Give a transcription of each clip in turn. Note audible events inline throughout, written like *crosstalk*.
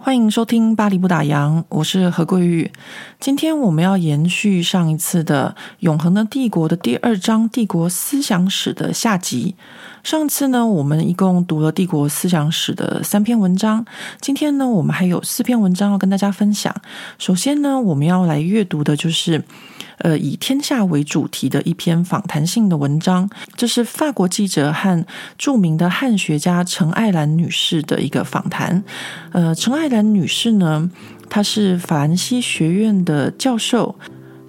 欢迎收听《巴黎不打烊》，我是何桂玉。今天我们要延续上一次的《永恒的帝国》的第二章“帝国思想史”的下集。上次呢，我们一共读了帝国思想史的三篇文章。今天呢，我们还有四篇文章要跟大家分享。首先呢，我们要来阅读的就是。呃，以天下为主题的一篇访谈性的文章，这是法国记者和著名的汉学家陈爱兰女士的一个访谈。呃，陈爱兰女士呢，她是法兰西学院的教授。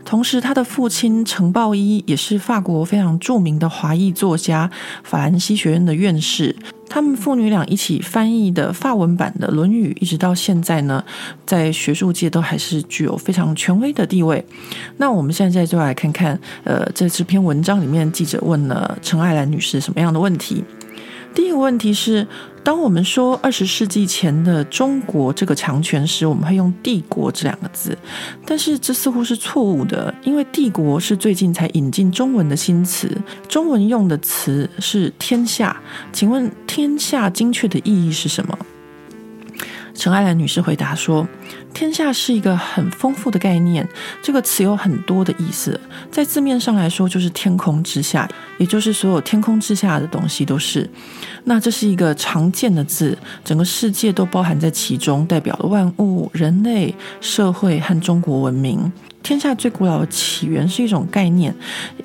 同时，他的父亲程抱一也是法国非常著名的华裔作家，法兰西学院的院士。他们父女俩一起翻译的法文版的《论语》，一直到现在呢，在学术界都还是具有非常权威的地位。那我们现在就来看看，呃，这这篇文章里面记者问了陈爱兰女士什么样的问题。第一个问题是，当我们说二十世纪前的中国这个强权时，我们会用“帝国”这两个字，但是这似乎是错误的，因为“帝国”是最近才引进中文的新词，中文用的词是“天下”。请问“天下”精确的意义是什么？陈爱兰女士回答说：“天下是一个很丰富的概念，这个词有很多的意思。在字面上来说，就是天空之下，也就是所有天空之下的东西都是。那这是一个常见的字，整个世界都包含在其中，代表了万物、人类、社会和中国文明。天下最古老的起源是一种概念，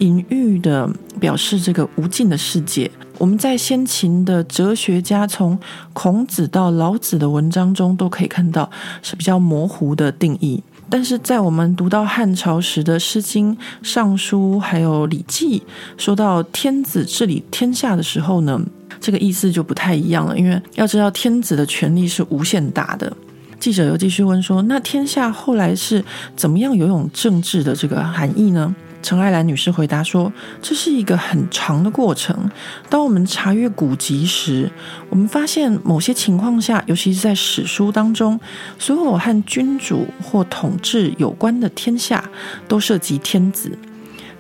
隐喻的表示这个无尽的世界。”我们在先秦的哲学家，从孔子到老子的文章中，都可以看到是比较模糊的定义。但是在我们读到汉朝时的《诗经》《尚书》还有《礼记》，说到天子治理天下的时候呢，这个意思就不太一样了。因为要知道，天子的权力是无限大的。记者又继续问说：“那天下后来是怎么样有一种政治的这个含义呢？”陈爱兰女士回答说：“这是一个很长的过程。当我们查阅古籍时，我们发现某些情况下，尤其是在史书当中，所有和君主或统治有关的天下，都涉及天子。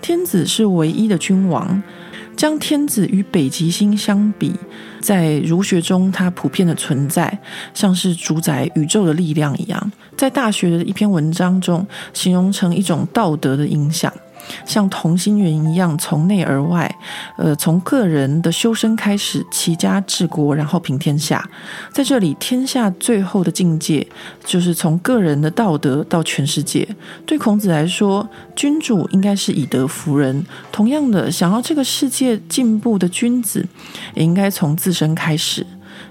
天子是唯一的君王。将天子与北极星相比，在儒学中，它普遍的存在，像是主宰宇宙的力量一样，在大学的一篇文章中，形容成一种道德的影响。”像同心圆一样，从内而外，呃，从个人的修身开始，齐家治国，然后平天下。在这里，天下最后的境界，就是从个人的道德到全世界。对孔子来说，君主应该是以德服人。同样的，想要这个世界进步的君子，也应该从自身开始。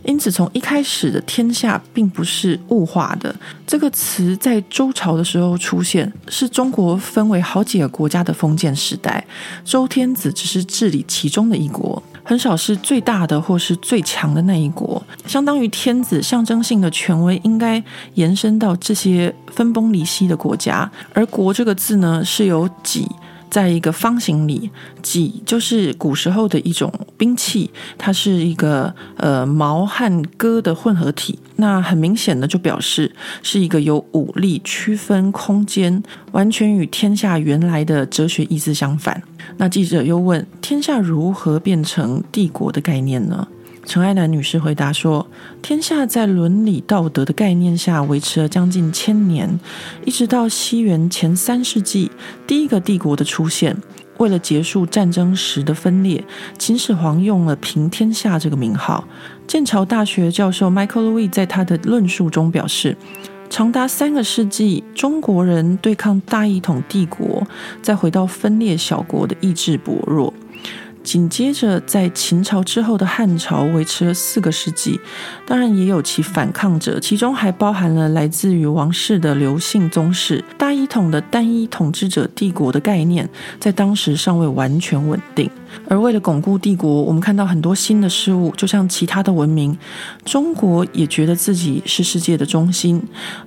因此，从一开始的天下并不是物化的。这个词在周朝的时候出现，是中国分为好几个国家的封建时代。周天子只是治理其中的一国，很少是最大的或是最强的那一国。相当于天子象征性的权威，应该延伸到这些分崩离析的国家。而“国”这个字呢，是由己。在一个方形里，戟就是古时候的一种兵器，它是一个呃矛和戈的混合体。那很明显的就表示是一个有武力区分空间，完全与天下原来的哲学意思相反。那记者又问：天下如何变成帝国的概念呢？陈爱兰女士回答说：“天下在伦理道德的概念下维持了将近千年，一直到西元前三世纪，第一个帝国的出现。为了结束战争时的分裂，秦始皇用了‘平天下’这个名号。剑桥大学教授 Michael Louis 在他的论述中表示，长达三个世纪，中国人对抗大一统帝国，再回到分裂小国的意志薄弱。”紧接着，在秦朝之后的汉朝维持了四个世纪，当然也有其反抗者，其中还包含了来自于王室的刘姓宗室。大一统的单一统治者帝国的概念，在当时尚未完全稳定。而为了巩固帝国，我们看到很多新的事物，就像其他的文明，中国也觉得自己是世界的中心。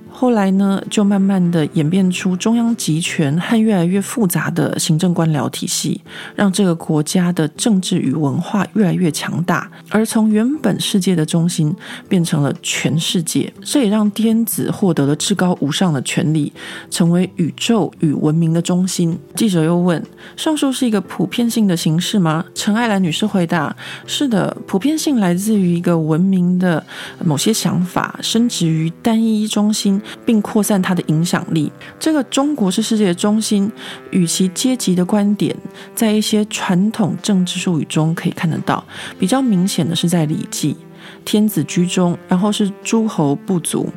后来呢，就慢慢的演变出中央集权和越来越复杂的行政官僚体系，让这个国家的政治与文化越来越强大，而从原本世界的中心变成了全世界。这也让天子获得了至高无上的权力，成为宇宙与文明的中心。记者又问：上述是一个普遍性的形式是吗？陈爱兰女士回答：是的，普遍性来自于一个文明的某些想法，深植于单一中心。并扩散它的影响力。这个中国是世界的中心，与其阶级的观点，在一些传统政治术语中可以看得到。比较明显的是在《礼记》，天子居中，然后是诸侯部族。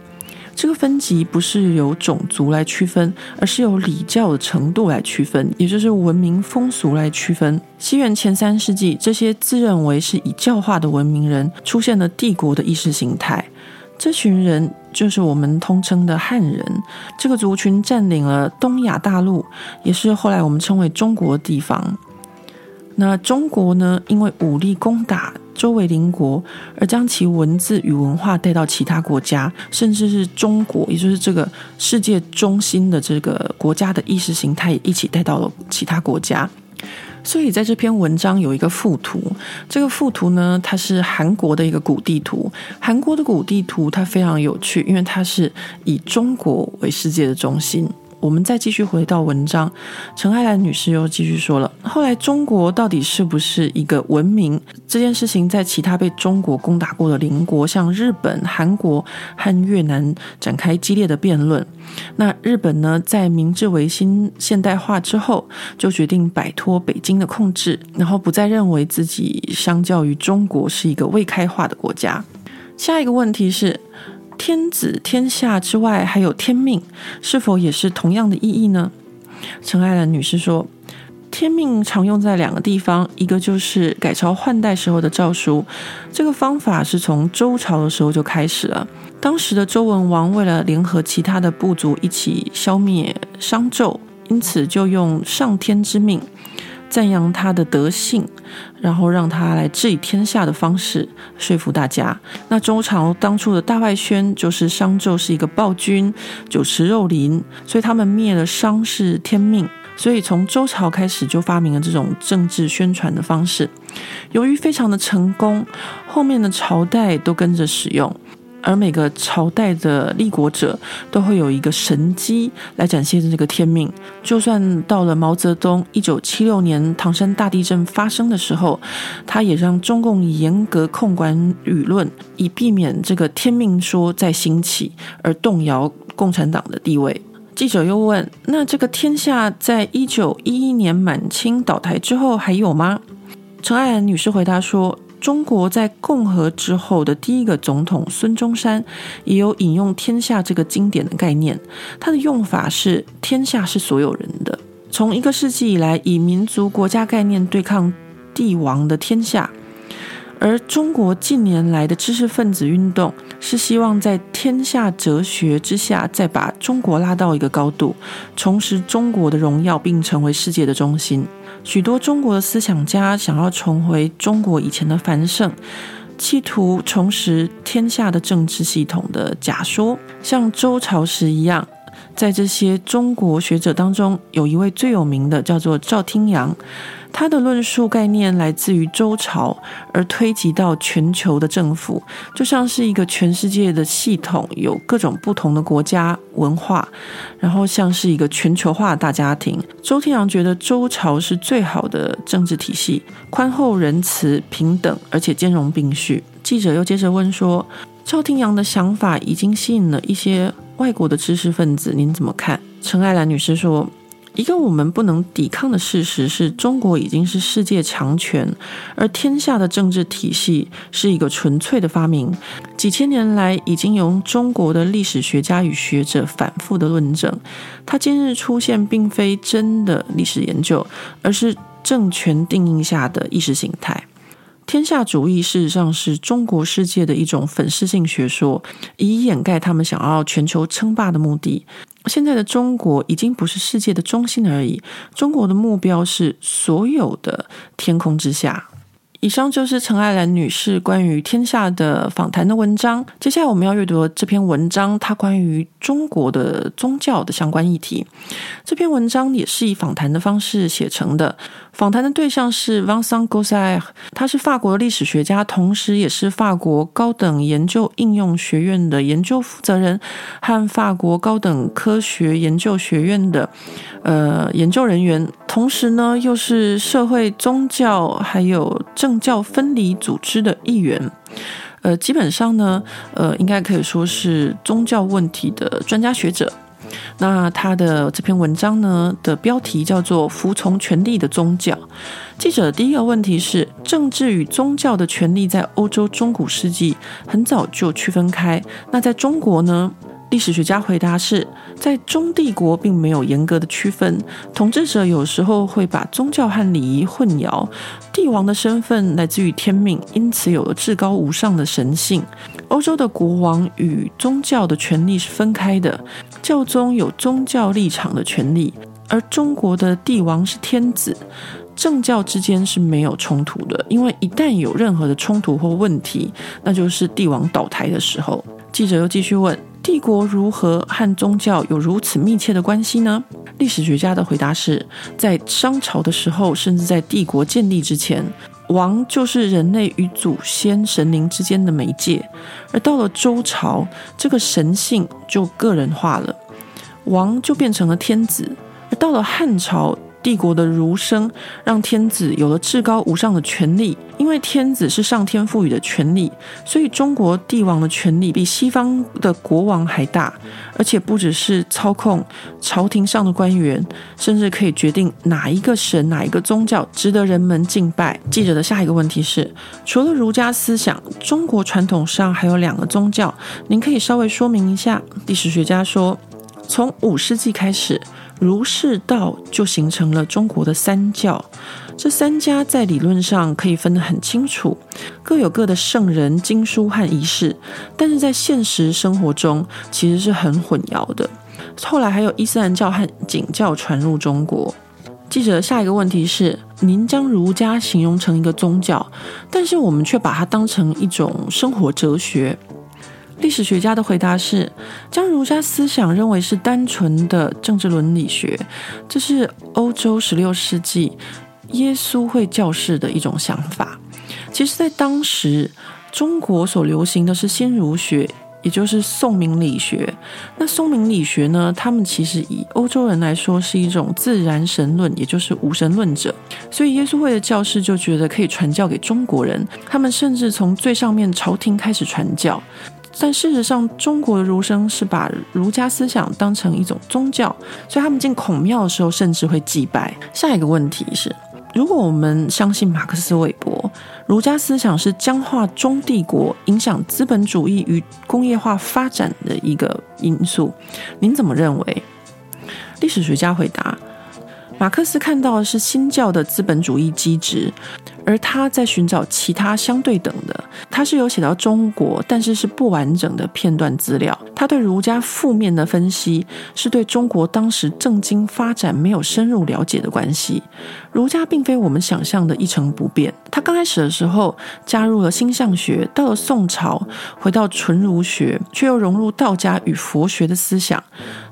这个分级不是由种族来区分，而是由礼教的程度来区分，也就是文明风俗来区分。西元前三世纪，这些自认为是以教化的文明人，出现了帝国的意识形态。这群人就是我们通称的汉人。这个族群占领了东亚大陆，也是后来我们称为中国的地方。那中国呢，因为武力攻打周围邻国，而将其文字与文化带到其他国家，甚至是中国，也就是这个世界中心的这个国家的意识形态，也一起带到了其他国家。所以在这篇文章有一个附图，这个附图呢，它是韩国的一个古地图。韩国的古地图它非常有趣，因为它是以中国为世界的中心。我们再继续回到文章，陈爱兰女士又继续说了：后来中国到底是不是一个文明？这件事情在其他被中国攻打过的邻国，像日本、韩国和越南展开激烈的辩论。那日本呢，在明治维新现代化之后，就决定摆脱北京的控制，然后不再认为自己相较于中国是一个未开化的国家。下一个问题是。天子天下之外，还有天命，是否也是同样的意义呢？陈爱兰女士说，天命常用在两个地方，一个就是改朝换代时候的诏书，这个方法是从周朝的时候就开始了。当时的周文王为了联合其他的部族一起消灭商纣，因此就用上天之命。赞扬他的德性，然后让他来治理天下的方式说服大家。那周朝当初的大外宣就是商纣是一个暴君，酒池肉林，所以他们灭了商是天命。所以从周朝开始就发明了这种政治宣传的方式。由于非常的成功，后面的朝代都跟着使用。而每个朝代的立国者都会有一个神机来展现这个天命。就算到了毛泽东，一九七六年唐山大地震发生的时候，他也让中共严格控管舆论，以避免这个天命说再兴起而动摇共产党的地位。记者又问：“那这个天下在一九一一年满清倒台之后还有吗？”陈爱兰女士回答说。中国在共和之后的第一个总统孙中山也有引用“天下”这个经典的概念，他的用法是“天下是所有人的”。从一个世纪以来，以民族国家概念对抗帝王的天下，而中国近年来的知识分子运动是希望在天下哲学之下，再把中国拉到一个高度，重拾中国的荣耀，并成为世界的中心。许多中国的思想家想要重回中国以前的繁盛，企图重拾天下的政治系统的假说，像周朝时一样。在这些中国学者当中，有一位最有名的，叫做赵廷阳。他的论述概念来自于周朝，而推及到全球的政府，就像是一个全世界的系统，有各种不同的国家文化，然后像是一个全球化大家庭。周天阳觉得周朝是最好的政治体系，宽厚仁慈、平等，而且兼容并蓄。记者又接着问说：赵廷阳的想法已经吸引了一些。外国的知识分子，您怎么看？陈爱兰女士说：“一个我们不能抵抗的事实是中国已经是世界强权，而天下的政治体系是一个纯粹的发明。几千年来，已经由中国的历史学家与学者反复的论证，它今日出现并非真的历史研究，而是政权定义下的意识形态。”天下主义事实上是中国世界的一种粉饰性学说，以掩盖他们想要全球称霸的目的。现在的中国已经不是世界的中心而已，中国的目标是所有的天空之下。以上就是陈爱兰女士关于天下的访谈的文章。接下来我们要阅读这篇文章，它关于中国的宗教的相关议题。这篇文章也是以访谈的方式写成的。访谈的对象是 Vincent Gossaert，他是法国历史学家，同时也是法国高等研究应用学院的研究负责人和法国高等科学研究学院的呃研究人员，同时呢又是社会宗教还有政教分离组织的一员，呃，基本上呢，呃，应该可以说是宗教问题的专家学者。那他的这篇文章呢的标题叫做《服从权力的宗教》。记者的第一个问题是：政治与宗教的权力在欧洲中古世纪很早就区分开，那在中国呢？历史学家回答是，在中帝国并没有严格的区分，统治者有时候会把宗教和礼仪混淆。帝王的身份来自于天命，因此有了至高无上的神性。欧洲的国王与宗教的权力是分开的，教宗有宗教立场的权利，而中国的帝王是天子，政教之间是没有冲突的。因为一旦有任何的冲突或问题，那就是帝王倒台的时候。记者又继续问。帝国如何和宗教有如此密切的关系呢？历史学家的回答是，在商朝的时候，甚至在帝国建立之前，王就是人类与祖先神灵之间的媒介；而到了周朝，这个神性就个人化了，王就变成了天子；而到了汉朝，帝国的儒生让天子有了至高无上的权力，因为天子是上天赋予的权力，所以中国帝王的权力比西方的国王还大，而且不只是操控朝廷上的官员，甚至可以决定哪一个神、哪一个宗教值得人们敬拜。记者的下一个问题是：除了儒家思想，中国传统上还有两个宗教，您可以稍微说明一下？历史学家说，从五世纪开始。儒释道就形成了中国的三教，这三家在理论上可以分得很清楚，各有各的圣人、经书和仪式，但是在现实生活中其实是很混淆的。后来还有伊斯兰教和景教传入中国。记者下一个问题是：您将儒家形容成一个宗教，但是我们却把它当成一种生活哲学。历史学家的回答是，将儒家思想认为是单纯的政治伦理学，这是欧洲十六世纪耶稣会教士的一种想法。其实，在当时中国所流行的是新儒学，也就是宋明理学。那宋明理学呢，他们其实以欧洲人来说是一种自然神论，也就是无神论者。所以耶稣会的教士就觉得可以传教给中国人，他们甚至从最上面朝廷开始传教。但事实上，中国的儒生是把儒家思想当成一种宗教，所以他们进孔庙的时候甚至会祭拜。下一个问题是：如果我们相信马克思韦伯，儒家思想是僵化中帝国、影响资本主义与工业化发展的一个因素，您怎么认为？历史学家回答。马克思看到的是新教的资本主义机制，而他在寻找其他相对等的。他是有写到中国，但是是不完整的片段资料。他对儒家负面的分析，是对中国当时政经发展没有深入了解的关系。儒家并非我们想象的一成不变。他刚开始的时候加入了星象学，到了宋朝回到纯儒学，却又融入道家与佛学的思想。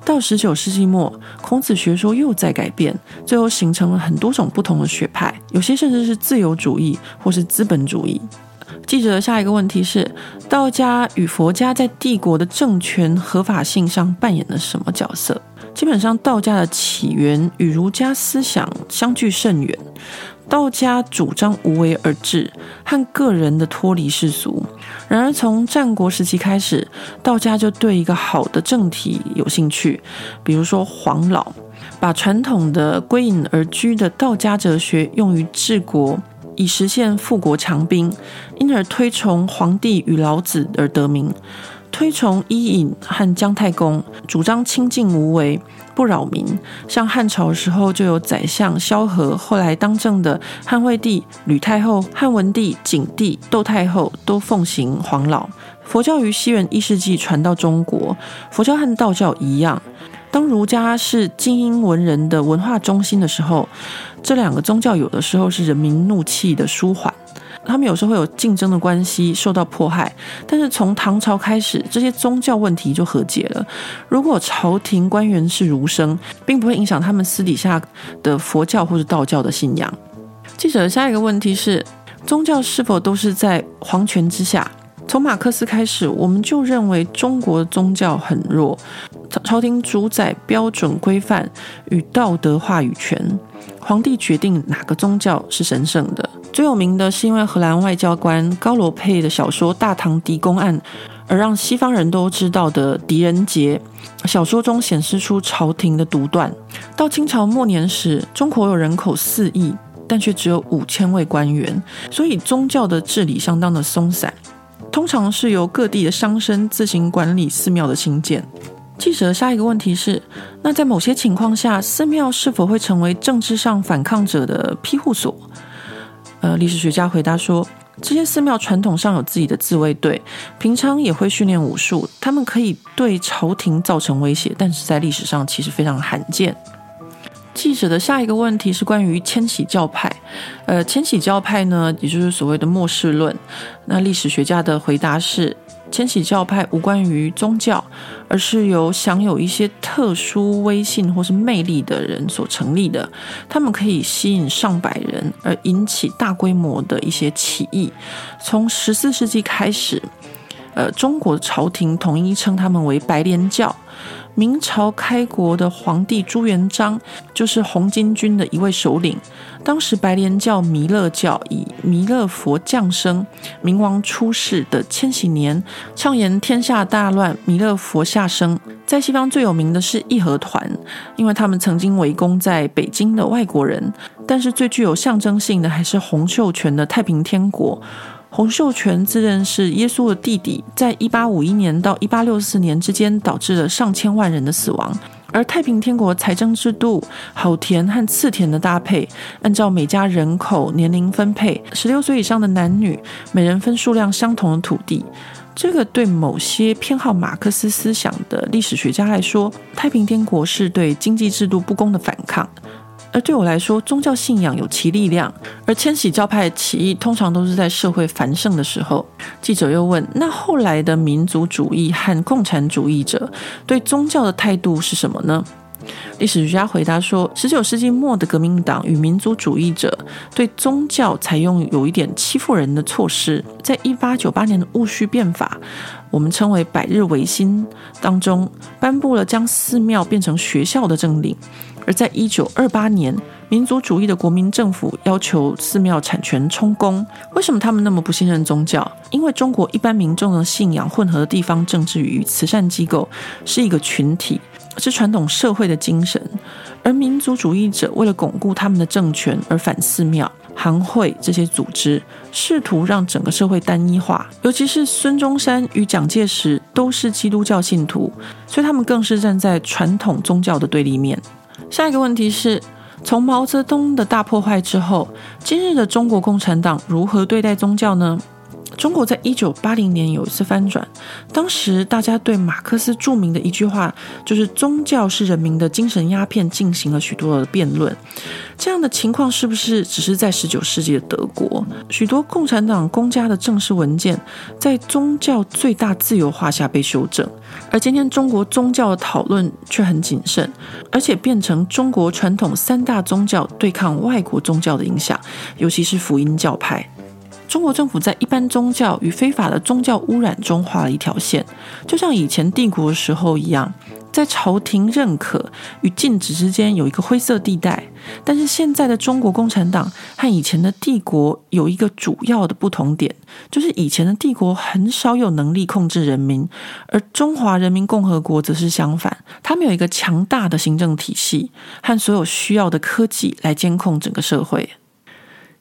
到十九世纪末，孔子学说又在改变，最后形成了很多种不同的学派，有些甚至是自由主义或是资本主义。记者下一个问题是：道家与佛家在帝国的政权合法性上扮演了什么角色？基本上，道家的起源与儒家思想相距甚远。道家主张无为而治，和个人的脱离世俗。然而，从战国时期开始，道家就对一个好的政体有兴趣，比如说黄老，把传统的归隐而居的道家哲学用于治国，以实现富国强兵，因而推崇皇帝与老子而得名。推崇伊尹和姜太公，主张清静无为，不扰民。像汉朝时候就有宰相萧何，后来当政的汉惠帝、吕太后、汉文帝、景帝、窦太后都奉行黄老。佛教于西元一世纪传到中国，佛教和道教一样，当儒家是精英文人的文化中心的时候，这两个宗教有的时候是人民怒气的舒缓。他们有时候会有竞争的关系，受到迫害。但是从唐朝开始，这些宗教问题就和解了。如果朝廷官员是儒生，并不会影响他们私底下的佛教或者道教的信仰。记者下一个问题是：宗教是否都是在皇权之下？从马克思开始，我们就认为中国宗教很弱，朝朝廷主宰标准规范与道德话语权，皇帝决定哪个宗教是神圣的。最有名的是因为荷兰外交官高罗佩的小说《大唐狄公案》，而让西方人都知道的《狄仁杰》小说中显示出朝廷的独断。到清朝末年时，中国有人口四亿，但却只有五千位官员，所以宗教的治理相当的松散。通常是由各地的商绅自行管理寺庙的兴建。记者下一个问题是：那在某些情况下，寺庙是否会成为政治上反抗者的庇护所？呃，历史学家回答说，这些寺庙传统上有自己的自卫队，平常也会训练武术，他们可以对朝廷造成威胁，但是在历史上其实非常罕见。记者的下一个问题是关于千禧教派，呃，千禧教派呢，也就是所谓的末世论。那历史学家的回答是，千禧教派无关于宗教，而是由享有一些特殊威信或是魅力的人所成立的。他们可以吸引上百人，而引起大规模的一些起义。从十四世纪开始，呃，中国朝廷统一称他们为白莲教。明朝开国的皇帝朱元璋就是红巾军的一位首领。当时白莲教弥勒教以弥勒佛降生、明王出世的千禧年，倡言天下大乱，弥勒佛下生。在西方最有名的是义和团，因为他们曾经围攻在北京的外国人。但是最具有象征性的还是洪秀全的太平天国。洪秀全自认是耶稣的弟弟，在一八五一年到一八六四年之间，导致了上千万人的死亡。而太平天国财政制度，好田和次田的搭配，按照每家人口年龄分配，十六岁以上的男女每人分数量相同的土地。这个对某些偏好马克思思想的历史学家来说，太平天国是对经济制度不公的反抗。而对我来说，宗教信仰有其力量，而千禧教派起义通常都是在社会繁盛的时候。记者又问：那后来的民族主义和共产主义者对宗教的态度是什么呢？历史学家回答说：十九世纪末的革命党与民族主义者对宗教采用有一点欺负人的措施。在一八九八年的戊戌变法，我们称为百日维新当中，颁布了将寺庙变成学校的政令。而在一九二八年，民族主义的国民政府要求寺庙产权充公。为什么他们那么不信任宗教？因为中国一般民众的信仰混合的地方政治与慈善机构是一个群体，是传统社会的精神。而民族主义者为了巩固他们的政权而反寺庙、行会这些组织，试图让整个社会单一化。尤其是孙中山与蒋介石都是基督教信徒，所以他们更是站在传统宗教的对立面。下一个问题是，从毛泽东的大破坏之后，今日的中国共产党如何对待宗教呢？中国在一九八零年有一次翻转，当时大家对马克思著名的一句话，就是“宗教是人民的精神鸦片”进行了许多的辩论。这样的情况是不是只是在十九世纪的德国？许多共产党公家的正式文件，在宗教最大自由化下被修正，而今天中国宗教的讨论却很谨慎，而且变成中国传统三大宗教对抗外国宗教的影响，尤其是福音教派。中国政府在一般宗教与非法的宗教污染中画了一条线，就像以前帝国的时候一样，在朝廷认可与禁止之间有一个灰色地带。但是现在的中国共产党和以前的帝国有一个主要的不同点，就是以前的帝国很少有能力控制人民，而中华人民共和国则是相反，他们有一个强大的行政体系和所有需要的科技来监控整个社会。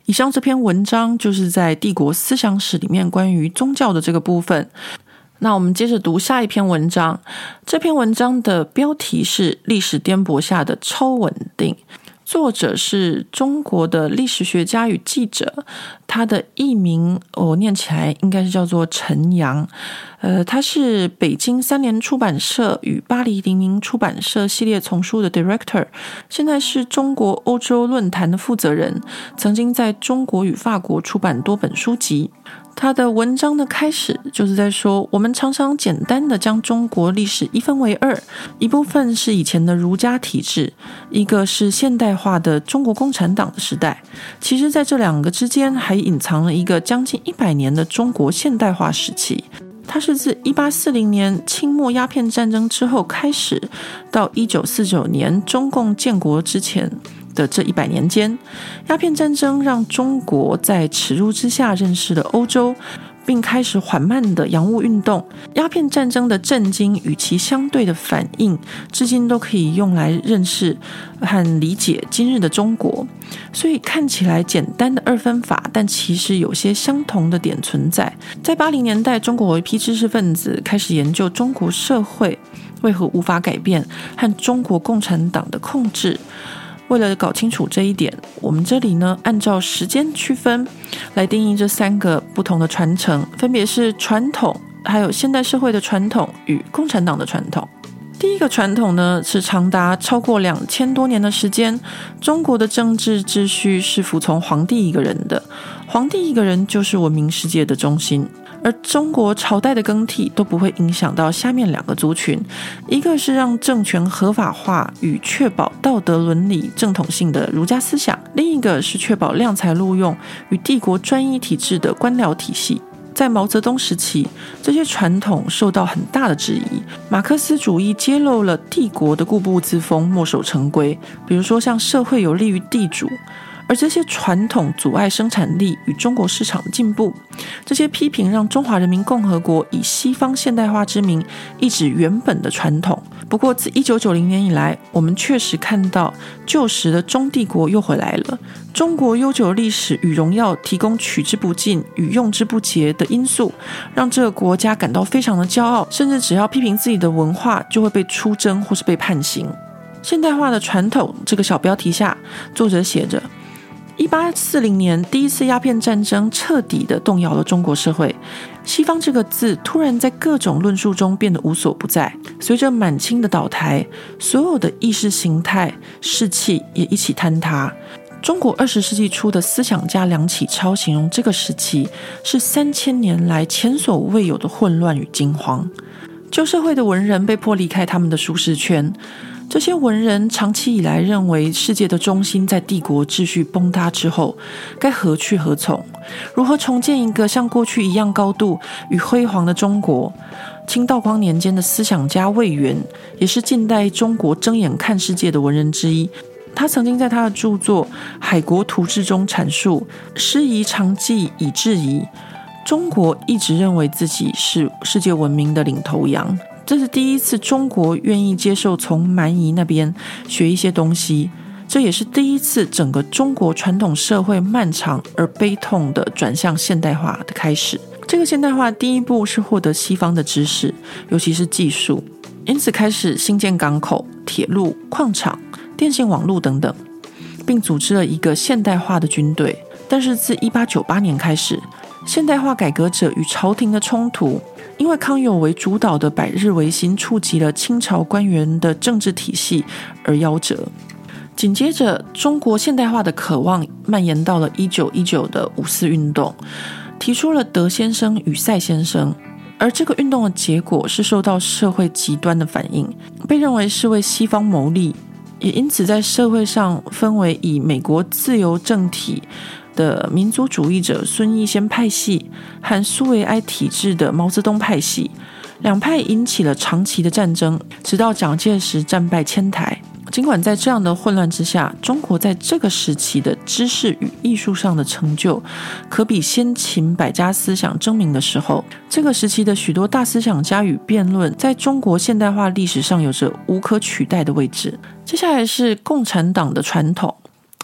以上这篇文章就是在帝国思想史里面关于宗教的这个部分。那我们接着读下一篇文章。这篇文章的标题是《历史颠簸下的超稳定》，作者是中国的历史学家与记者，他的艺名我念起来应该是叫做陈阳。呃，他是北京三联出版社与巴黎黎明出版社系列丛书的 director，现在是中国欧洲论坛的负责人，曾经在中国与法国出版多本书籍。他的文章的开始就是在说，我们常常简单的将中国历史一分为二，一部分是以前的儒家体制，一个是现代化的中国共产党的时代。其实，在这两个之间，还隐藏了一个将近一百年的中国现代化时期。它是自一八四零年清末鸦片战争之后开始，到一九四九年中共建国之前。的这一百年间，鸦片战争让中国在耻辱之下认识了欧洲，并开始缓慢的洋务运动。鸦片战争的震惊与其相对的反应，至今都可以用来认识和理解今日的中国。所以看起来简单的二分法，但其实有些相同的点存在。在八零年代，中国有一批知识分子开始研究中国社会为何无法改变，和中国共产党的控制。为了搞清楚这一点，我们这里呢，按照时间区分来定义这三个不同的传承，分别是传统，还有现代社会的传统与共产党的传统。第一个传统呢，是长达超过两千多年的时间，中国的政治秩序是服从皇帝一个人的，皇帝一个人就是文明世界的中心。而中国朝代的更替都不会影响到下面两个族群，一个是让政权合法化与确保道德伦理正统性的儒家思想，另一个是确保量才录用与帝国专一体制的官僚体系。在毛泽东时期，这些传统受到很大的质疑，马克思主义揭露了帝国的固步自封、墨守成规，比如说像社会有利于地主。而这些传统阻碍生产力与中国市场的进步，这些批评让中华人民共和国以西方现代化之名抑制原本的传统。不过，自一九九零年以来，我们确实看到旧时的中帝国又回来了。中国悠久历史与荣耀提供取之不尽与用之不竭的因素，让这个国家感到非常的骄傲，甚至只要批评自己的文化，就会被出征或是被判刑。现代化的传统这个小标题下，作者写着。一八四零年，第一次鸦片战争彻底地动摇了中国社会。西方这个字突然在各种论述中变得无所不在。随着满清的倒台，所有的意识形态、士气也一起坍塌。中国二十世纪初的思想家梁启超形容这个时期是三千年来前所未有的混乱与惊慌。旧社会的文人被迫离开他们的舒适圈。这些文人长期以来认为，世界的中心在帝国秩序崩塌之后，该何去何从？如何重建一个像过去一样高度与辉煌的中国？清道光年间的思想家魏源，也是近代中国睁眼看世界的文人之一。他曾经在他的著作《海国图志》中阐述：“师夷长技以制夷，中国一直认为自己是世界文明的领头羊。”这是第一次中国愿意接受从蛮夷那边学一些东西，这也是第一次整个中国传统社会漫长而悲痛的转向现代化的开始。这个现代化第一步是获得西方的知识，尤其是技术，因此开始兴建港口、铁路、矿场、电信网络等等，并组织了一个现代化的军队。但是自一八九八年开始，现代化改革者与朝廷的冲突。因为康有为主导的百日维新触及了清朝官员的政治体系而夭折，紧接着中国现代化的渴望蔓延到了一九一九的五四运动，提出了德先生与赛先生，而这个运动的结果是受到社会极端的反应，被认为是为西方谋利，也因此在社会上分为以美国自由政体。的民族主义者孙逸仙派系和苏维埃体制的毛泽东派系，两派引起了长期的战争，直到蒋介石战败迁台。尽管在这样的混乱之下，中国在这个时期的知识与艺术上的成就，可比先秦百家思想争鸣的时候。这个时期的许多大思想家与辩论，在中国现代化历史上有着无可取代的位置。接下来是共产党的传统。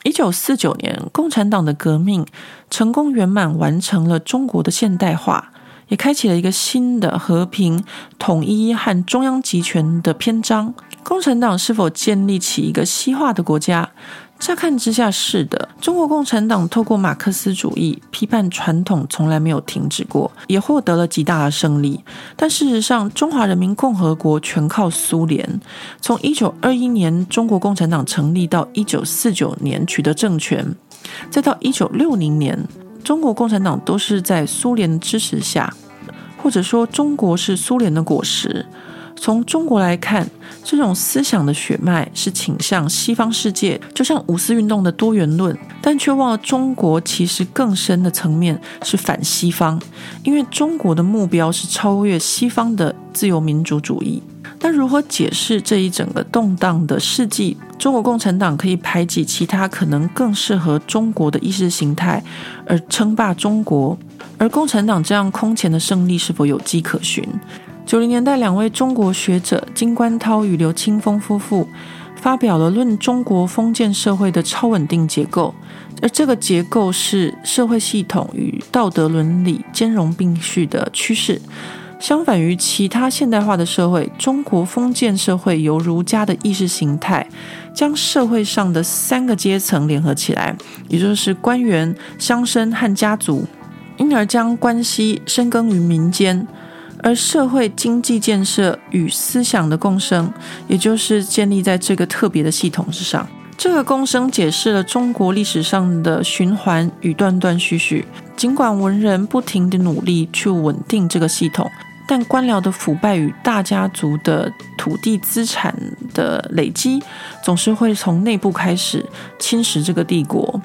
一九四九年，共产党的革命成功圆满完成了中国的现代化，也开启了一个新的和平、统一和中央集权的篇章。共产党是否建立起一个西化的国家，乍看之下是的，中国共产党透过马克思主义批判传统从来没有停止过，也获得了极大的胜利。但事实上，中华人民共和国全靠苏联。从一九二一年中国共产党成立到一九四九年取得政权，再到一九六零年，中国共产党都是在苏联支持下，或者说中国是苏联的果实。从中国来看，这种思想的血脉是倾向西方世界，就像五四运动的多元论，但却忘了中国其实更深的层面是反西方，因为中国的目标是超越西方的自由民主主义。那如何解释这一整个动荡的世纪，中国共产党可以排挤其他可能更适合中国的意识形态而称霸中国，而共产党这样空前的胜利是否有迹可循？九零年代，两位中国学者金观涛与刘青峰夫妇发表了《论中国封建社会的超稳定结构》，而这个结构是社会系统与道德伦理兼容并蓄的趋势。相反于其他现代化的社会，中国封建社会由儒家的意识形态将社会上的三个阶层联合起来，也就是官员、乡绅和家族，因而将关系深耕于民间。而社会经济建设与思想的共生，也就是建立在这个特别的系统之上。这个共生解释了中国历史上的循环与断断续续。尽管文人不停地努力去稳定这个系统，但官僚的腐败与大家族的土地资产的累积，总是会从内部开始侵蚀这个帝国。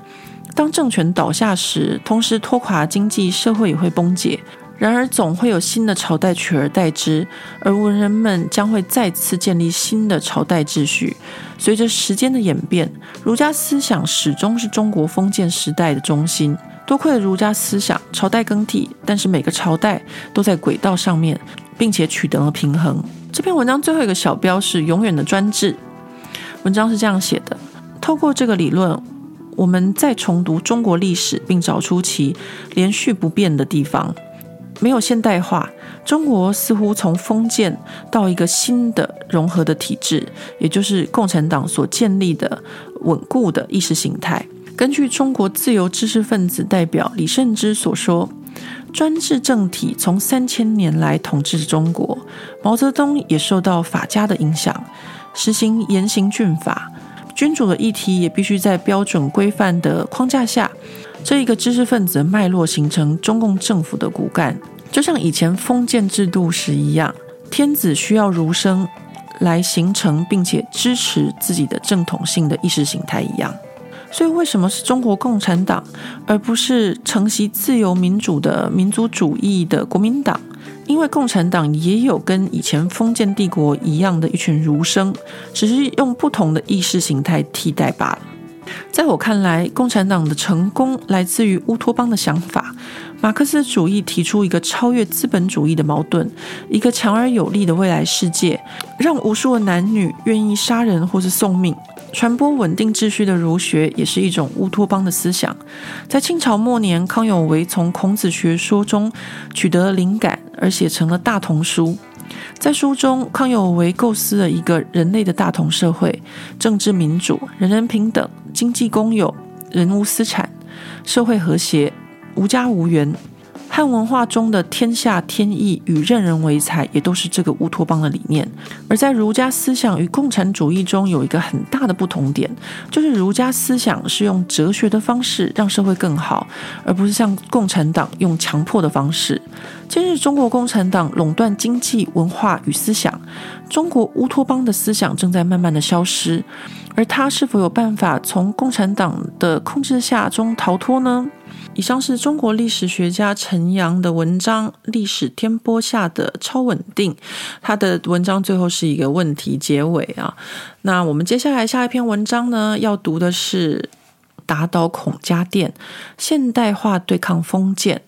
当政权倒下时，同时拖垮经济社会也会崩解。然而，总会有新的朝代取而代之，而文人们将会再次建立新的朝代秩序。随着时间的演变，儒家思想始终是中国封建时代的中心。多亏了儒家思想，朝代更替，但是每个朝代都在轨道上面，并且取得了平衡。这篇文章最后一个小标是“永远的专制”。文章是这样写的：透过这个理论，我们再重读中国历史，并找出其连续不变的地方。没有现代化，中国似乎从封建到一个新的融合的体制，也就是共产党所建立的稳固的意识形态。根据中国自由知识分子代表李慎之所说，专制政体从三千年来统治中国，毛泽东也受到法家的影响，实行严刑峻法，君主的议题也必须在标准规范的框架下。这一个知识分子的脉络形成中共政府的骨干，就像以前封建制度时一样，天子需要儒生来形成并且支持自己的正统性的意识形态一样。所以，为什么是中国共产党，而不是承袭自由民主的民族主义的国民党？因为共产党也有跟以前封建帝国一样的一群儒生，只是用不同的意识形态替代罢了。在我看来，共产党的成功来自于乌托邦的想法。马克思主义提出一个超越资本主义的矛盾，一个强而有力的未来世界，让无数的男女愿意杀人或是送命。传播稳定秩序的儒学也是一种乌托邦的思想。在清朝末年，康有为从孔子学说中取得了灵感，而写成了《大同书》。在书中，康有为构思了一个人类的大同社会，政治民主，人人平等，经济公有，人无私产，社会和谐，无家无缘。汉文化中的天下天意与任人唯才，也都是这个乌托邦的理念。而在儒家思想与共产主义中，有一个很大的不同点，就是儒家思想是用哲学的方式让社会更好，而不是像共产党用强迫的方式。今日中国共产党垄断经济、文化与思想，中国乌托邦的思想正在慢慢的消失，而他是否有办法从共产党的控制下中逃脱呢？以上是中国历史学家陈阳的文章《历史天波下的超稳定》，他的文章最后是一个问题结尾啊。那我们接下来下一篇文章呢，要读的是《打倒孔家店：现代化对抗封建》。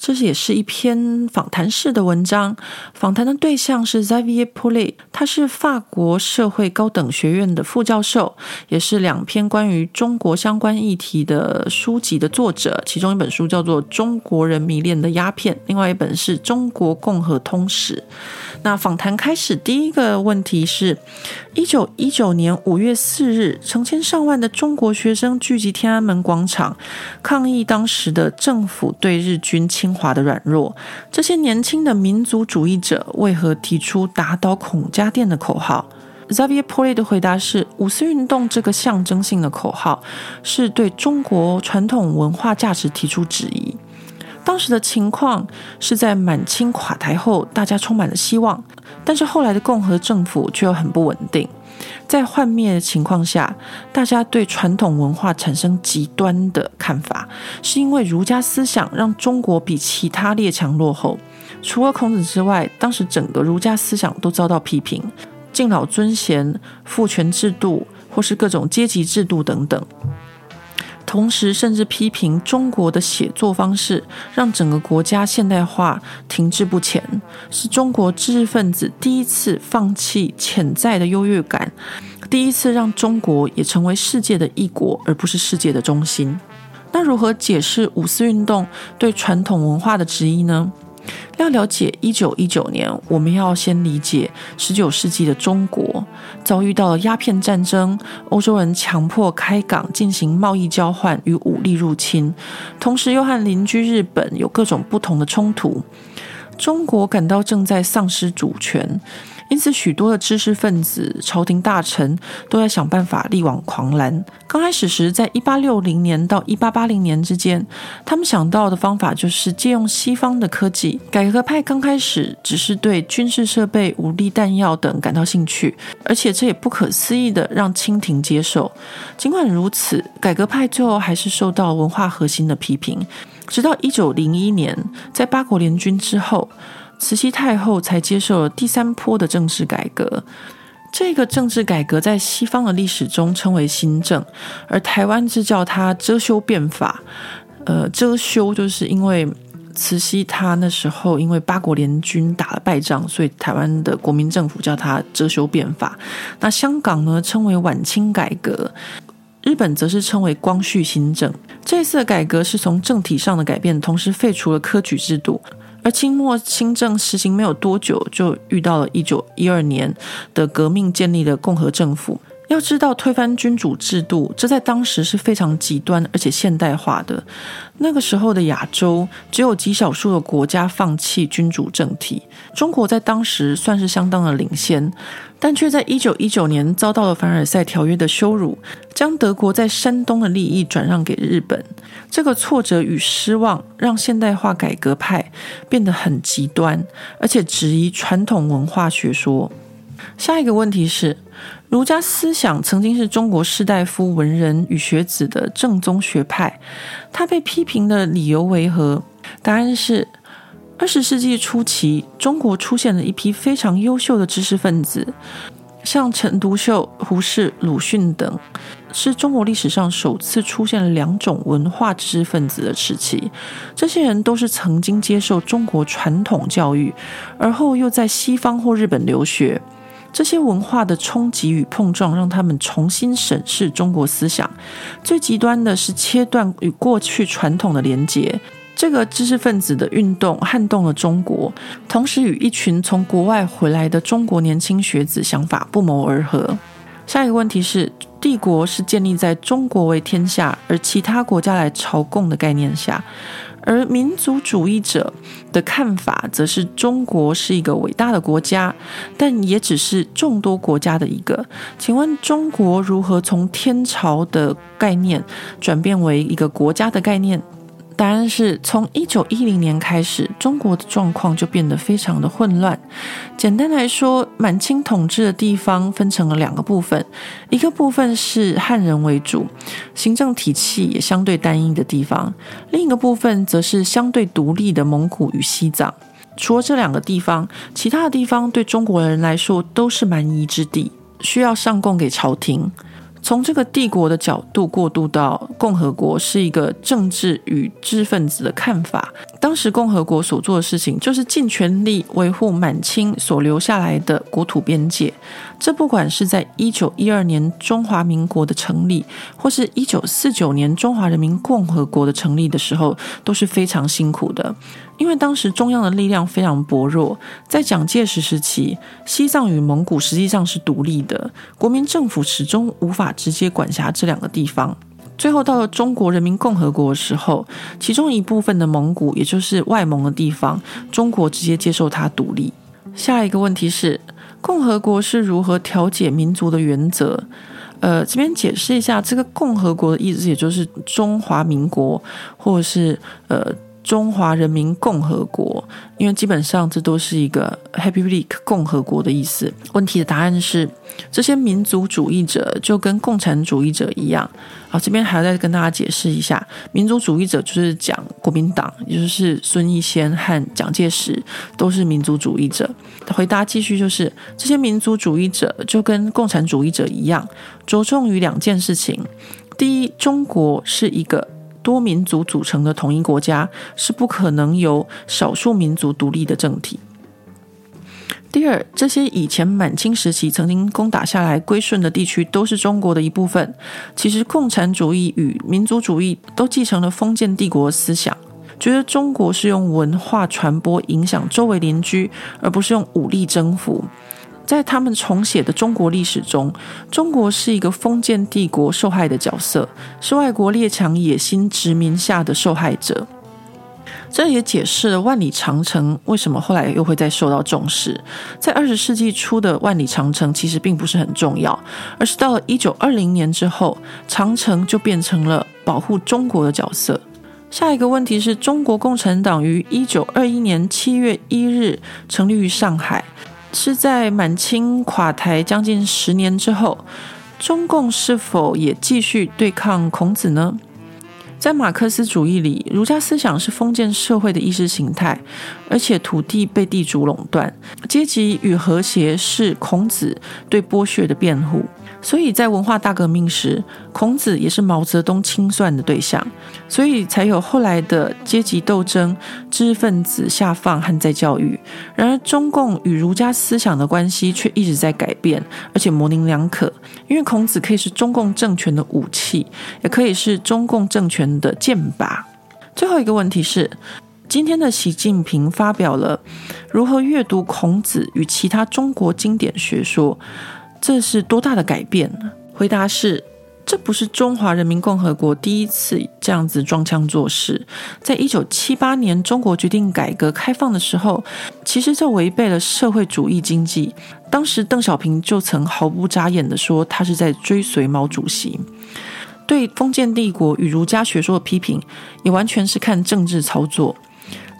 这是也是一篇访谈式的文章。访谈的对象是 Xavier Paulet，他是法国社会高等学院的副教授，也是两篇关于中国相关议题的书籍的作者。其中一本书叫做《中国人迷恋的鸦片》，另外一本是《中国共和通史》。那访谈开始，第一个问题是：一九一九年五月四日，成千上万的中国学生聚集天安门广场，抗议当时的政府对日军侵华的软弱。这些年轻的民族主义者为何提出打倒孔家店的口号？Xavier Paulet 的回答是：五四运动这个象征性的口号，是对中国传统文化价值提出质疑。当时的情况是在满清垮台后，大家充满了希望，但是后来的共和政府却又很不稳定。在幻灭的情况下，大家对传统文化产生极端的看法，是因为儒家思想让中国比其他列强落后。除了孔子之外，当时整个儒家思想都遭到批评，敬老尊贤、父权制度或是各种阶级制度等等。同时，甚至批评中国的写作方式，让整个国家现代化停滞不前，是中国知识分子第一次放弃潜在的优越感，第一次让中国也成为世界的一国，而不是世界的中心。那如何解释五四运动对传统文化的质疑呢？要了解一九一九年，我们要先理解十九世纪的中国遭遇到了鸦片战争，欧洲人强迫开港进行贸易交换与武力入侵，同时又和邻居日本有各种不同的冲突，中国感到正在丧失主权。因此，许多的知识分子、朝廷大臣都在想办法力挽狂澜。刚开始时，在一八六零年到一八八零年之间，他们想到的方法就是借用西方的科技。改革派刚开始只是对军事设备、武力弹药等感到兴趣，而且这也不可思议地让清廷接受。尽管如此，改革派最后还是受到文化核心的批评。直到一九零一年，在八国联军之后。慈禧太后才接受了第三波的政治改革，这个政治改革在西方的历史中称为新政，而台湾是叫它遮羞变法。呃，遮羞就是因为慈禧她那时候因为八国联军打了败仗，所以台湾的国民政府叫它遮羞变法。那香港呢，称为晚清改革，日本则是称为光绪新政。这次的改革是从政体上的改变，同时废除了科举制度。而清末新政实行没有多久，就遇到了一九一二年的革命，建立了共和政府。要知道，推翻君主制度，这在当时是非常极端而且现代化的。那个时候的亚洲，只有极少数的国家放弃君主政体。中国在当时算是相当的领先，但却在一九一九年遭到了凡尔赛条约的羞辱，将德国在山东的利益转让给日本。这个挫折与失望，让现代化改革派变得很极端，而且质疑传统文化学说。下一个问题是，儒家思想曾经是中国士大夫文人与学子的正宗学派，他被批评的理由为何？答案是，二十世纪初期，中国出现了一批非常优秀的知识分子，像陈独秀、胡适、鲁迅等，是中国历史上首次出现了两种文化知识分子的时期。这些人都是曾经接受中国传统教育，而后又在西方或日本留学。这些文化的冲击与碰撞，让他们重新审视中国思想。最极端的是切断与过去传统的连结。这个知识分子的运动撼动了中国，同时与一群从国外回来的中国年轻学子想法不谋而合。下一个问题是：帝国是建立在中国为天下，而其他国家来朝贡的概念下。而民族主义者的看法，则是中国是一个伟大的国家，但也只是众多国家的一个。请问，中国如何从天朝的概念转变为一个国家的概念？答案是从一九一零年开始，中国的状况就变得非常的混乱。简单来说，满清统治的地方分成了两个部分，一个部分是汉人为主，行政体系也相对单一的地方；另一个部分则是相对独立的蒙古与西藏。除了这两个地方，其他的地方对中国人来说都是蛮夷之地，需要上贡给朝廷。从这个帝国的角度过渡到共和国，是一个政治与知识分子的看法。当时共和国所做的事情，就是尽全力维护满清所留下来的国土边界。这不管是在一九一二年中华民国的成立，或是一九四九年中华人民共和国的成立的时候，都是非常辛苦的。因为当时中央的力量非常薄弱，在蒋介石时期，西藏与蒙古实际上是独立的，国民政府始终无法直接管辖这两个地方。最后到了中国人民共和国的时候，其中一部分的蒙古，也就是外蒙的地方，中国直接接受它独立。下一个问题是，共和国是如何调解民族的原则？呃，这边解释一下，这个共和国的意思，也就是中华民国，或者是呃。中华人民共和国，因为基本上这都是一个 Republic 共和国的意思。问题的答案是，这些民族主义者就跟共产主义者一样。好，这边还要再跟大家解释一下，民族主义者就是讲国民党，也就是孙逸仙和蒋介石都是民族主义者。回答继续就是，这些民族主义者就跟共产主义者一样，着重于两件事情：第一，中国是一个。多民族组成的统一国家是不可能由少数民族独立的政体。第二，这些以前满清时期曾经攻打下来归顺的地区都是中国的一部分。其实，共产主义与民族主义都继承了封建帝国思想，觉得中国是用文化传播影响周围邻居，而不是用武力征服。在他们重写的中国历史中，中国是一个封建帝国受害的角色，是外国列强野心殖民下的受害者。这也解释了万里长城为什么后来又会再受到重视。在二十世纪初的万里长城其实并不是很重要，而是到了一九二零年之后，长城就变成了保护中国的角色。下一个问题是中国共产党于一九二一年七月一日成立于上海。是在满清垮台将近十年之后，中共是否也继续对抗孔子呢？在马克思主义里，儒家思想是封建社会的意识形态，而且土地被地主垄断，阶级与和谐是孔子对剥削的辩护。所以在文化大革命时，孔子也是毛泽东清算的对象，所以才有后来的阶级斗争、知识分子下放和再教育。然而，中共与儒家思想的关系却一直在改变，而且模棱两可。因为孔子可以是中共政权的武器，也可以是中共政权的剑拔。最后一个问题是，今天的习近平发表了如何阅读孔子与其他中国经典学说。这是多大的改变呢？回答是：这不是中华人民共和国第一次这样子装腔作势。在一九七八年中国决定改革开放的时候，其实这违背了社会主义经济。当时邓小平就曾毫不眨眼地说，他是在追随毛主席。对封建帝国与儒家学说的批评，也完全是看政治操作。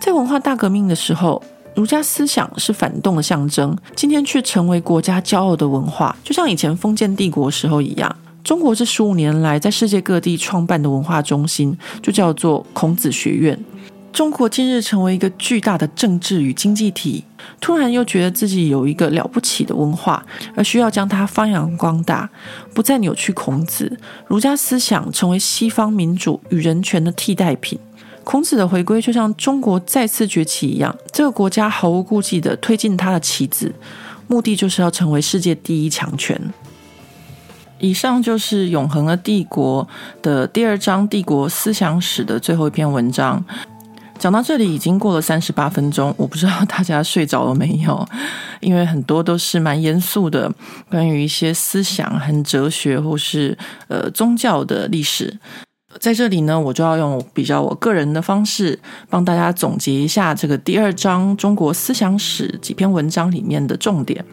在文化大革命的时候。儒家思想是反动的象征，今天却成为国家骄傲的文化，就像以前封建帝国时候一样。中国这十五年来在世界各地创办的文化中心，就叫做孔子学院。中国今日成为一个巨大的政治与经济体，突然又觉得自己有一个了不起的文化，而需要将它发扬光大，不再扭曲孔子。儒家思想成为西方民主与人权的替代品。孔子的回归就像中国再次崛起一样，这个国家毫无顾忌地推进他的棋子，目的就是要成为世界第一强权。以上就是《永恒的帝国》的第二章帝国思想史的最后一篇文章。讲到这里已经过了三十八分钟，我不知道大家睡着了没有，因为很多都是蛮严肃的，关于一些思想很哲学或是呃宗教的历史。在这里呢，我就要用比较我个人的方式，帮大家总结一下这个第二章中国思想史几篇文章里面的重点。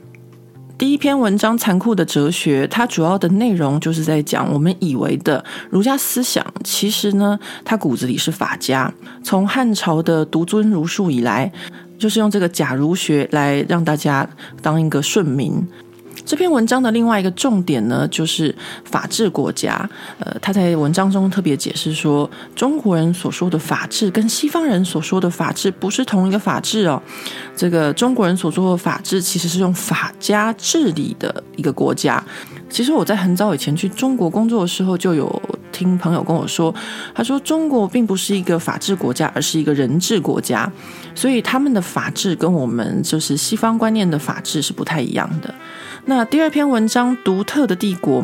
第一篇文章《残酷的哲学》，它主要的内容就是在讲我们以为的儒家思想，其实呢，它骨子里是法家。从汉朝的独尊儒术以来，就是用这个假儒学来让大家当一个顺民。这篇文章的另外一个重点呢，就是法治国家。呃，他在文章中特别解释说，中国人所说的法治跟西方人所说的法治不是同一个法治哦。这个中国人所说的法治，其实是用法家治理的一个国家。其实我在很早以前去中国工作的时候，就有听朋友跟我说，他说中国并不是一个法治国家，而是一个人治国家，所以他们的法治跟我们就是西方观念的法治是不太一样的。那第二篇文章《独特的帝国》。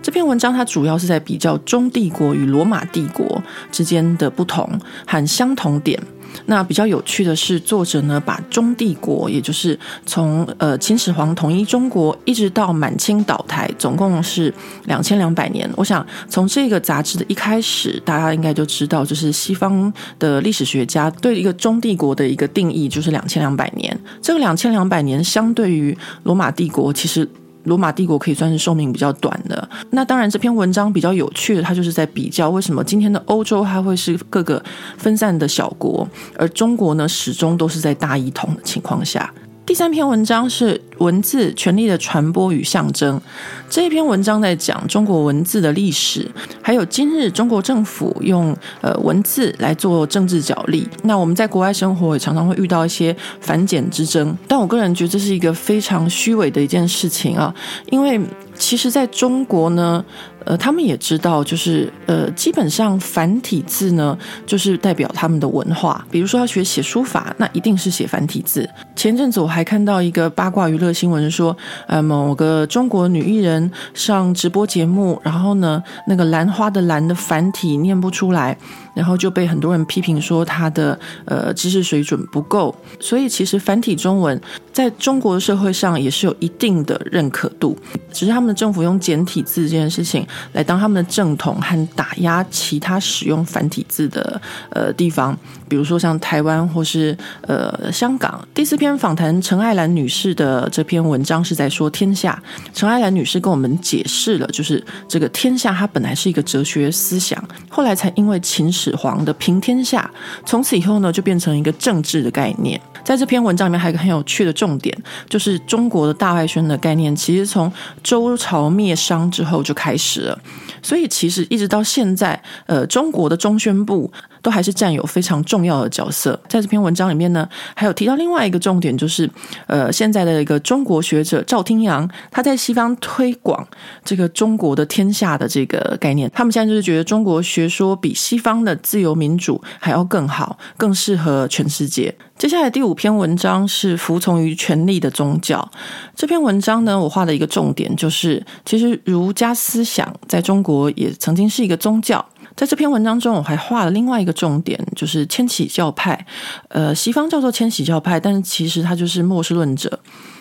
这篇文章它主要是在比较中帝国与罗马帝国之间的不同和相同点。那比较有趣的是，作者呢把中帝国，也就是从呃秦始皇统一中国一直到满清倒台，总共是两千两百年。我想从这个杂志的一开始，大家应该就知道，就是西方的历史学家对一个中帝国的一个定义就是两千两百年。这个两千两百年相对于罗马帝国，其实。罗马帝国可以算是寿命比较短的。那当然，这篇文章比较有趣的，它就是在比较为什么今天的欧洲它会是各个分散的小国，而中国呢，始终都是在大一统的情况下。第三篇文章是文字权力的传播与象征。这一篇文章在讲中国文字的历史，还有今日中国政府用呃文字来做政治角力。那我们在国外生活也常常会遇到一些繁简之争，但我个人觉得这是一个非常虚伪的一件事情啊，因为其实在中国呢。呃，他们也知道，就是呃，基本上繁体字呢，就是代表他们的文化。比如说要学写书法，那一定是写繁体字。前阵子我还看到一个八卦娱乐新闻说，呃，某个中国女艺人上直播节目，然后呢，那个兰花的兰的繁体念不出来。然后就被很多人批评说他的呃知识水准不够，所以其实繁体中文在中国社会上也是有一定的认可度，只是他们的政府用简体字这件事情来当他们的正统和打压其他使用繁体字的呃地方，比如说像台湾或是呃香港。第四篇访谈陈爱兰女士的这篇文章是在说天下，陈爱兰女士跟我们解释了，就是这个天下它本来是一个哲学思想，后来才因为秦始。始皇的平天下，从此以后呢，就变成一个政治的概念。在这篇文章里面，还有一个很有趣的重点，就是中国的大外宣的概念，其实从周朝灭商之后就开始了。所以，其实一直到现在，呃，中国的中宣部都还是占有非常重要的角色。在这篇文章里面呢，还有提到另外一个重点，就是呃，现在的一个中国学者赵汀阳，他在西方推广这个中国的天下的这个概念。他们现在就是觉得中国学说比西方的自由民主还要更好，更适合全世界。接下来第五篇文章是服从于权力的宗教。这篇文章呢，我画的一个重点就是，其实儒家思想在中国也曾经是一个宗教。在这篇文章中，我还画了另外一个重点，就是千禧教派。呃，西方叫做千禧教派，但是其实它就是末世论者。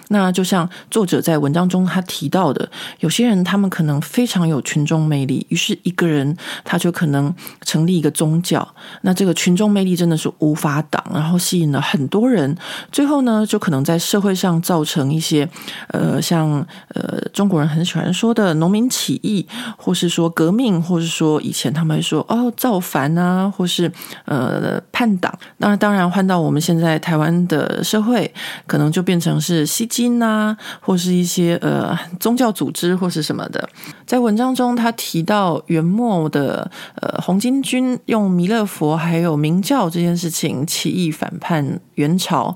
那就像作者在文章中他提到的，有些人他们可能非常有群众魅力，于是一个人他就可能成立一个宗教。那这个群众魅力真的是无法挡，然后吸引了很多人，最后呢就可能在社会上造成一些呃像呃中国人很喜欢说的农民起义，或是说革命，或是说以前他们会说哦造反啊，或是呃叛党。当然，当然换到我们现在台湾的社会，可能就变成是西。金啊，或是一些呃宗教组织或是什么的，在文章中他提到元末的呃红巾军用弥勒佛还有明教这件事情起义反叛元朝，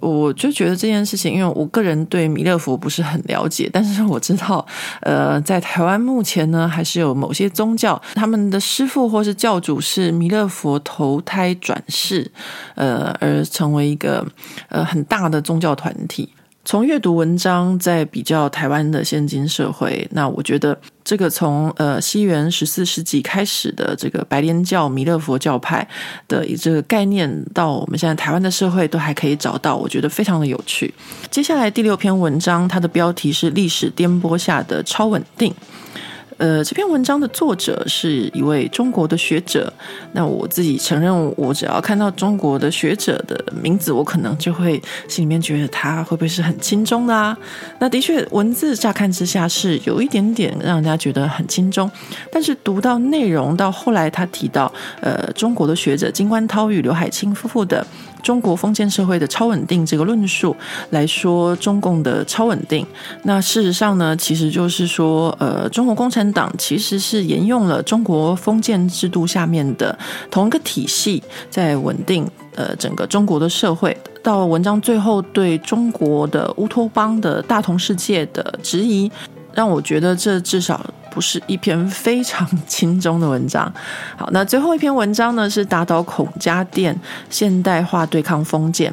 我就觉得这件事情，因为我个人对弥勒佛不是很了解，但是我知道呃在台湾目前呢还是有某些宗教他们的师傅或是教主是弥勒佛投胎转世，呃而成为一个呃很大的宗教团体。从阅读文章，在比较台湾的现今社会，那我觉得这个从呃西元十四世纪开始的这个白莲教弥勒佛教派的这个概念，到我们现在台湾的社会都还可以找到，我觉得非常的有趣。接下来第六篇文章，它的标题是“历史颠簸下的超稳定”。呃，这篇文章的作者是一位中国的学者。那我自己承认，我只要看到中国的学者的名字，我可能就会心里面觉得他会不会是很轻中的啊？那的确，文字乍看之下是有一点点让人家觉得很轻中，但是读到内容到后来，他提到呃，中国的学者金观涛与刘海清夫妇的。中国封建社会的超稳定这个论述来说，中共的超稳定，那事实上呢，其实就是说，呃，中国共产党其实是沿用了中国封建制度下面的同一个体系，在稳定呃整个中国的社会。到文章最后对中国的乌托邦的大同世界的质疑，让我觉得这至少不是一篇非常轻松的文章。*laughs* 好，那最后一篇文章呢，是打倒孔家店，现代化对抗封建。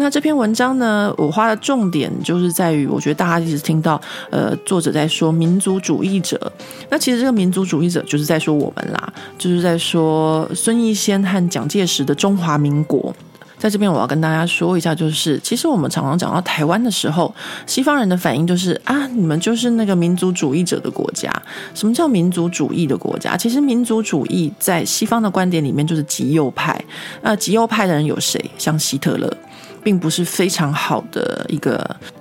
那这篇文章呢，我花的重点就是在于，我觉得大家一直听到，呃，作者在说民族主义者。那其实这个民族主义者就是在说我们啦，就是在说孙逸仙和蒋介石的中华民国。在这边我要跟大家说一下，就是其实我们常常讲到台湾的时候，西方人的反应就是啊，你们就是那个民族主义者的国家。什么叫民族主义的国家？其实民族主义在西方的观点里面就是极右派。那极右派的人有谁？像希特勒。并不是非常好的一个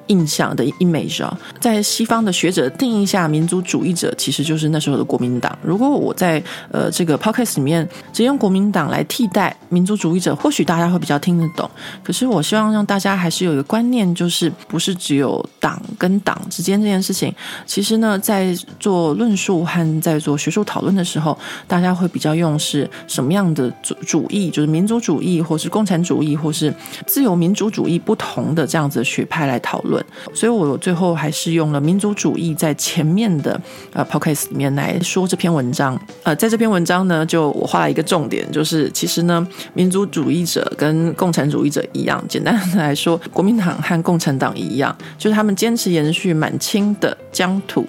印象的 image 啊，在西方的学者定义下，民族主义者其实就是那时候的国民党。如果我在呃这个 podcast 里面只用国民党来替代民族主义者，或许大家会比较听得懂。可是我希望让大家还是有一个观念，就是不是只有党跟党之间这件事情。其实呢，在做论述和在做学术讨论的时候，大家会比较用是什么样的主主义，就是民族主义，或是共产主义，或是自由民。主主义不同的这样子的学派来讨论，所以我最后还是用了民族主义在前面的呃 podcast 里面来说这篇文章。呃，在这篇文章呢，就我画了一个重点，就是其实呢，民族主义者跟共产主义者一样，简单的来说，国民党和共产党一样，就是他们坚持延续满清的疆土。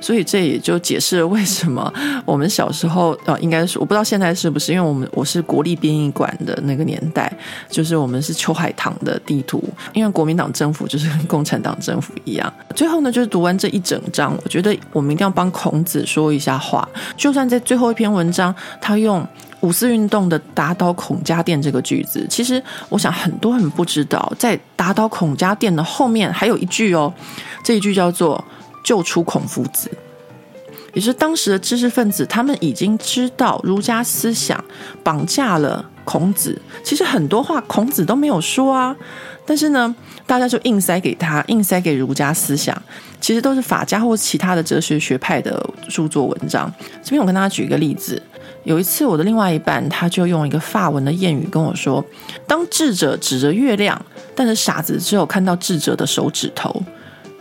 所以这也就解释了为什么 *laughs* 我们小时候啊、呃，应该是我不知道现在是不是，因为我们我是国立编译馆的那个年代，就是我们是秋海棠的地图，因为国民党政府就是跟共产党政府一样。最后呢，就是读完这一整章，我觉得我们一定要帮孔子说一下话。就算在最后一篇文章，他用五四运动的打倒孔家店这个句子，其实我想很多人不知道，在打倒孔家店的后面还有一句哦，这一句叫做。救出孔夫子，也是当时的知识分子，他们已经知道儒家思想绑架了孔子。其实很多话孔子都没有说啊，但是呢，大家就硬塞给他，硬塞给儒家思想。其实都是法家或其他的哲学学派的著作文章。这边我跟大家举一个例子，有一次我的另外一半他就用一个法文的谚语跟我说：“当智者指着月亮，但是傻子只有看到智者的手指头。”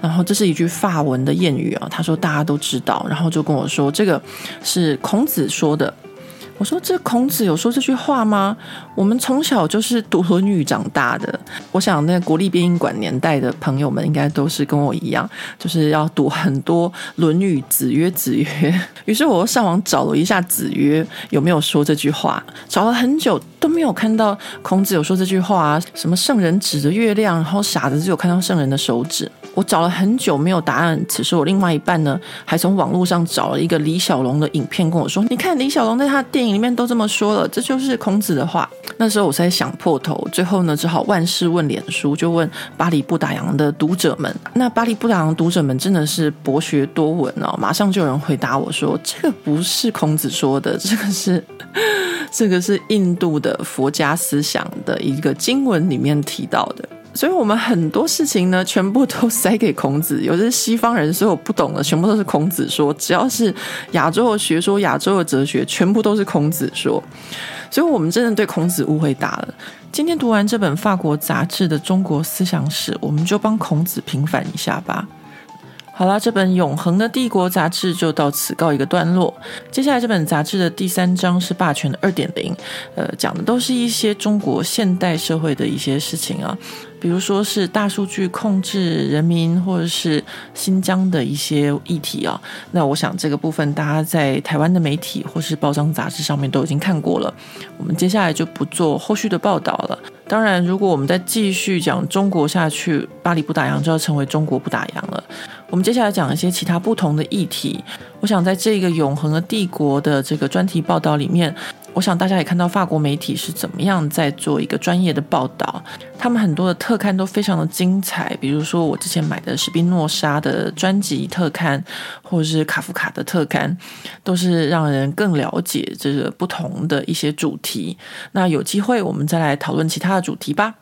然后这是一句法文的谚语啊，他说大家都知道，然后就跟我说这个是孔子说的。我说这孔子有说这句话吗？我们从小就是读《论语》长大的，我想那国立编译馆年代的朋友们应该都是跟我一样，就是要读很多《论语》子曰子曰。于是我又上网找了一下子曰有没有说这句话，找了很久都没有看到孔子有说这句话啊，什么圣人指着月亮，然后傻子只有看到圣人的手指。我找了很久没有答案，此时我另外一半呢，还从网络上找了一个李小龙的影片跟我说：“你看李小龙在他的电影里面都这么说了，这就是孔子的话。”那时候我才想破头，最后呢，只好万事问脸书，就问巴黎不打烊的读者们。那巴黎不打烊读者们真的是博学多闻哦，马上就有人回答我说：“这个不是孔子说的，这个是这个是印度的佛家思想的一个经文里面提到的。”所以，我们很多事情呢，全部都塞给孔子。有的是西方人，所以我不懂的，全部都是孔子说。只要是亚洲的学说、亚洲的哲学，全部都是孔子说。所以，我们真的对孔子误会大了。今天读完这本法国杂志的中国思想史，我们就帮孔子平反一下吧。好啦，这本《永恒的帝国》杂志就到此告一个段落。接下来这本杂志的第三章是霸权的二点零，呃，讲的都是一些中国现代社会的一些事情啊。比如说是大数据控制人民，或者是新疆的一些议题啊。那我想这个部分大家在台湾的媒体或是报章杂志上面都已经看过了。我们接下来就不做后续的报道了。当然，如果我们再继续讲中国下去，巴黎不打烊就要成为中国不打烊了。我们接下来讲一些其他不同的议题。我想在这个永恒的帝国的这个专题报道里面。我想大家也看到法国媒体是怎么样在做一个专业的报道，他们很多的特刊都非常的精彩，比如说我之前买的史宾诺莎的专辑特刊，或者是卡夫卡的特刊，都是让人更了解这个不同的一些主题。那有机会我们再来讨论其他的主题吧。